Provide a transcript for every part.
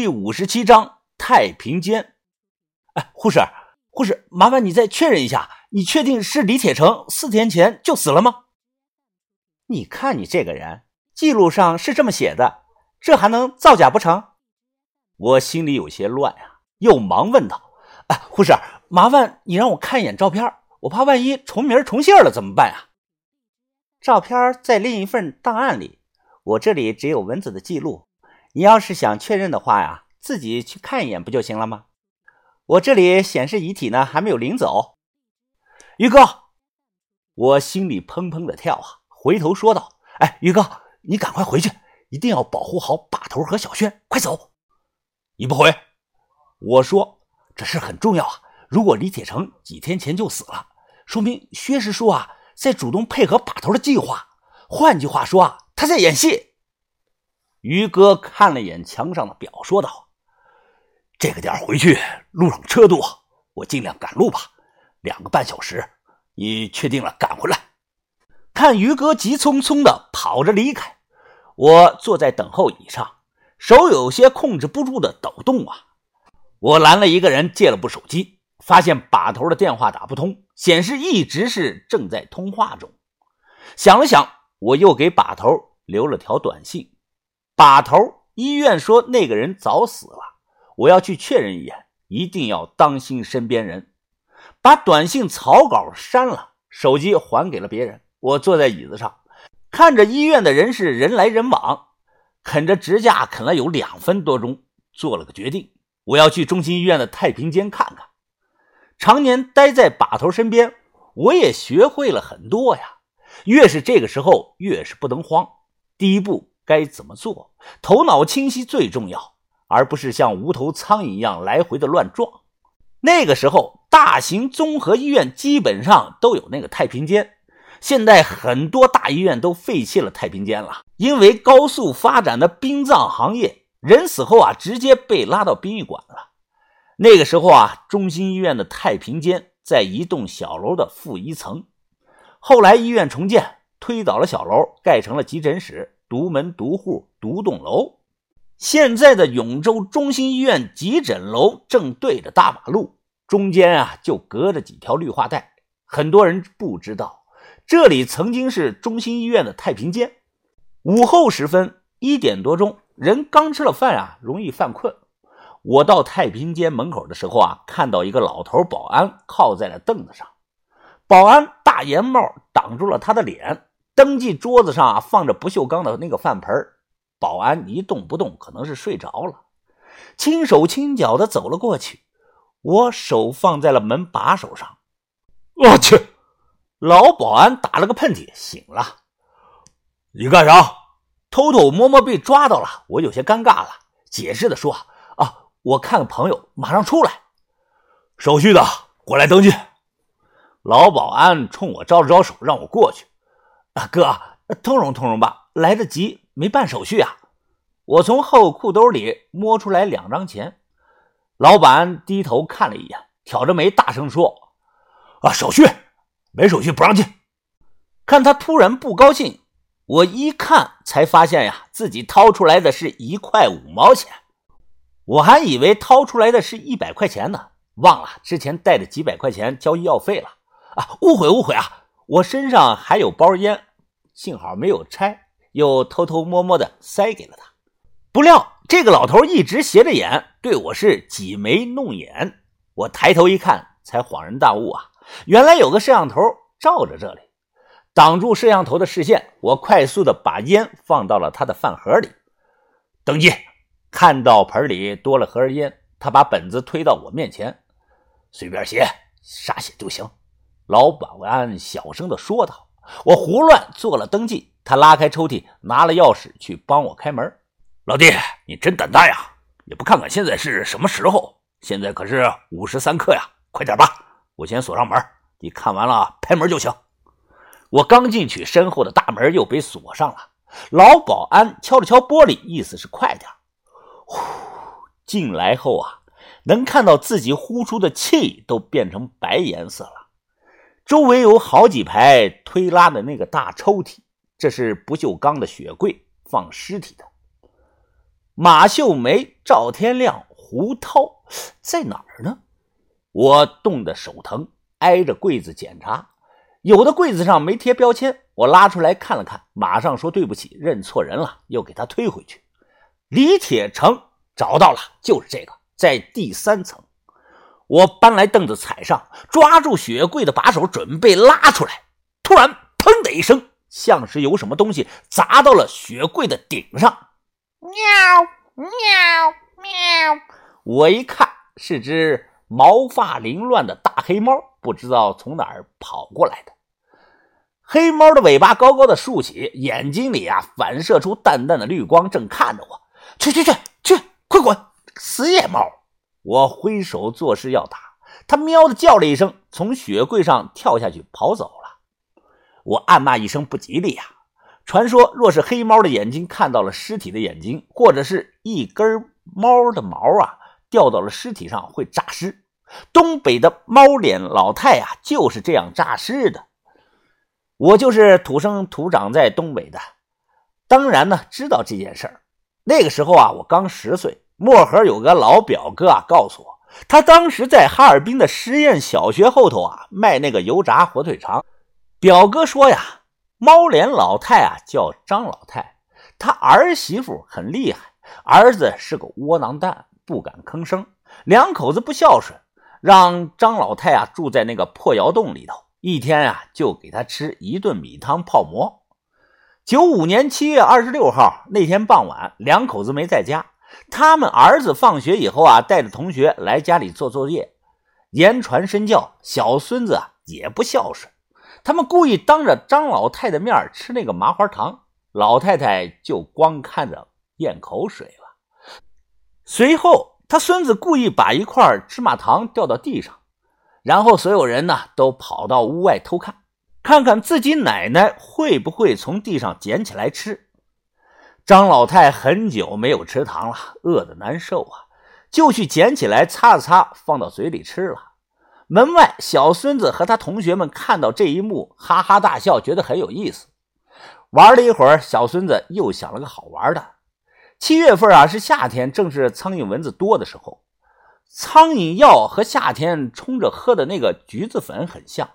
第五十七章太平间。哎，护士，护士，麻烦你再确认一下，你确定是李铁成四天前就死了吗？你看你这个人，记录上是这么写的，这还能造假不成？我心里有些乱呀，又忙问道：“哎，护士，麻烦你让我看一眼照片，我怕万一重名重姓了怎么办呀？”照片在另一份档案里，我这里只有文字的记录。你要是想确认的话呀，自己去看一眼不就行了吗？我这里显示遗体呢，还没有领走。于哥，我心里砰砰的跳啊，回头说道：“哎，于哥，你赶快回去，一定要保护好把头和小轩，快走！”你不回，我说这事很重要啊。如果李铁成几天前就死了，说明薛师叔啊在主动配合把头的计划。换句话说啊，他在演戏。于哥看了眼墙上的表，说道：“这个点回去路上车多，我尽量赶路吧。两个半小时，你确定了赶回来？”看于哥急匆匆的跑着离开，我坐在等候椅上，手有些控制不住的抖动啊。我拦了一个人，借了部手机，发现把头的电话打不通，显示一直是正在通话中。想了想，我又给把头留了条短信。把头，医院说那个人早死了，我要去确认一眼，一定要当心身边人。把短信草稿删了，手机还给了别人。我坐在椅子上，看着医院的人是人来人往，啃着指甲啃了有两分多钟，做了个决定，我要去中心医院的太平间看看。常年待在把头身边，我也学会了很多呀。越是这个时候，越是不能慌。第一步。该怎么做？头脑清晰最重要，而不是像无头苍蝇一样来回的乱撞。那个时候，大型综合医院基本上都有那个太平间。现在很多大医院都废弃了太平间了，因为高速发展的殡葬行业，人死后啊，直接被拉到殡仪馆了。那个时候啊，中心医院的太平间在一栋小楼的负一层，后来医院重建，推倒了小楼，盖成了急诊室。独门独户独栋楼，现在的永州中心医院急诊楼正对着大马路，中间啊就隔着几条绿化带。很多人不知道，这里曾经是中心医院的太平间。午后时分，一点多钟，人刚吃了饭啊，容易犯困。我到太平间门口的时候啊，看到一个老头保安靠在了凳子上，保安大檐帽挡住了他的脸。登记桌子上啊放着不锈钢的那个饭盆保安一动不动，可能是睡着了，轻手轻脚的走了过去。我手放在了门把手上，我去，老保安打了个喷嚏，醒了。你干啥？偷偷摸摸被抓到了，我有些尴尬了，解释的说：“啊，我看个朋友，马上出来。”手续的，过来登记。老保安冲我招了招手，让我过去。哥，通融通融吧，来得及，没办手续啊。我从后裤兜里摸出来两张钱，老板低头看了一眼，挑着眉大声说：“啊，手续，没手续不让进。”看他突然不高兴，我一看才发现呀，自己掏出来的是一块五毛钱，我还以为掏出来的是一百块钱呢，忘了之前带的几百块钱交医药费了啊，误会误会啊，我身上还有包烟。幸好没有拆，又偷偷摸摸的塞给了他。不料这个老头一直斜着眼对我是挤眉弄眼。我抬头一看，才恍然大悟啊，原来有个摄像头照着这里，挡住摄像头的视线。我快速的把烟放到了他的饭盒里，登记。看到盆里多了盒烟，他把本子推到我面前，随便写，啥写都行。老保安小声的说道。我胡乱做了登记，他拉开抽屉，拿了钥匙去帮我开门。老弟，你真胆大呀！也不看看现在是什么时候？现在可是午时三刻呀！快点吧，我先锁上门，你看完了拍门就行。我刚进去，身后的大门又被锁上了。老保安敲了敲玻璃，意思是快点。呼，进来后啊，能看到自己呼出的气都变成白颜色了。周围有好几排推拉的那个大抽屉，这是不锈钢的雪柜，放尸体的。马秀梅、赵天亮、胡涛在哪儿呢？我冻得手疼，挨着柜子检查，有的柜子上没贴标签，我拉出来看了看，马上说对不起，认错人了，又给他推回去。李铁成找到了，就是这个，在第三层。我搬来凳子踩上，抓住雪柜的把手，准备拉出来。突然，砰的一声，像是有什么东西砸到了雪柜的顶上。喵喵喵！我一看，是只毛发凌乱的大黑猫，不知道从哪儿跑过来的。黑猫的尾巴高高的竖起，眼睛里啊反射出淡淡的绿光，正看着我。去去去去，快滚！死野猫！我挥手作势要打，他喵的叫了一声，从雪柜上跳下去跑走了。我暗骂一声不吉利呀！传说若是黑猫的眼睛看到了尸体的眼睛，或者是一根猫的毛啊掉到了尸体上会诈尸。东北的猫脸老太啊就是这样诈尸的。我就是土生土长在东北的，当然呢知道这件事儿。那个时候啊，我刚十岁。漠河有个老表哥啊，告诉我，他当时在哈尔滨的实验小学后头啊卖那个油炸火腿肠。表哥说呀，猫脸老太啊叫张老太，他儿媳妇很厉害，儿子是个窝囊蛋，不敢吭声，两口子不孝顺，让张老太啊住在那个破窑洞里头，一天啊就给他吃一顿米汤泡馍。九五年七月二十六号那天傍晚，两口子没在家。他们儿子放学以后啊，带着同学来家里做作业，言传身教。小孙子啊也不孝顺，他们故意当着张老太的面吃那个麻花糖，老太太就光看着咽口水了。随后，他孙子故意把一块芝麻糖掉到地上，然后所有人呢都跑到屋外偷看。看看自己奶奶会不会从地上捡起来吃。张老太很久没有吃糖了，饿得难受啊，就去捡起来擦了擦，放到嘴里吃了。门外，小孙子和他同学们看到这一幕，哈哈大笑，觉得很有意思。玩了一会儿，小孙子又想了个好玩的。七月份啊，是夏天，正是苍蝇蚊子多的时候。苍蝇药和夏天冲着喝的那个橘子粉很像。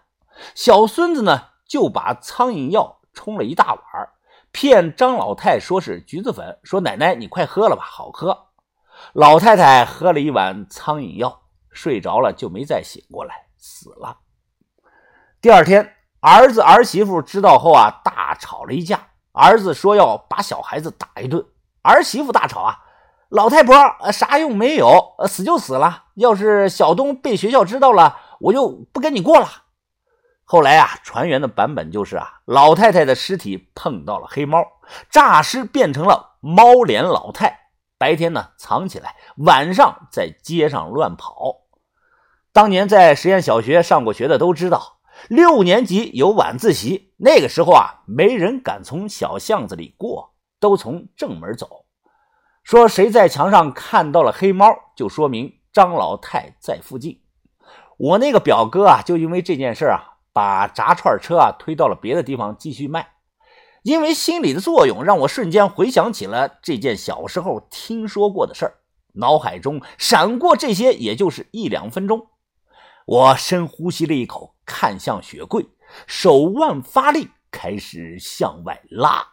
小孙子呢，就把苍蝇药冲了一大碗，骗张老太说是橘子粉，说奶奶你快喝了吧，好喝。老太太喝了一碗苍蝇药，睡着了就没再醒过来，死了。第二天，儿子儿媳妇知道后啊，大吵了一架。儿子说要把小孩子打一顿，儿媳妇大吵啊，老太婆啥用没有，死就死了。要是小东被学校知道了，我就不跟你过了。后来啊，传言的版本就是啊，老太太的尸体碰到了黑猫，诈尸变成了猫脸老太。白天呢藏起来，晚上在街上乱跑。当年在实验小学上过学的都知道，六年级有晚自习，那个时候啊，没人敢从小巷子里过，都从正门走。说谁在墙上看到了黑猫，就说明张老太在附近。我那个表哥啊，就因为这件事啊。把炸串车啊推到了别的地方继续卖，因为心理的作用，让我瞬间回想起了这件小时候听说过的事儿，脑海中闪过这些，也就是一两分钟。我深呼吸了一口，看向雪柜，手腕发力，开始向外拉。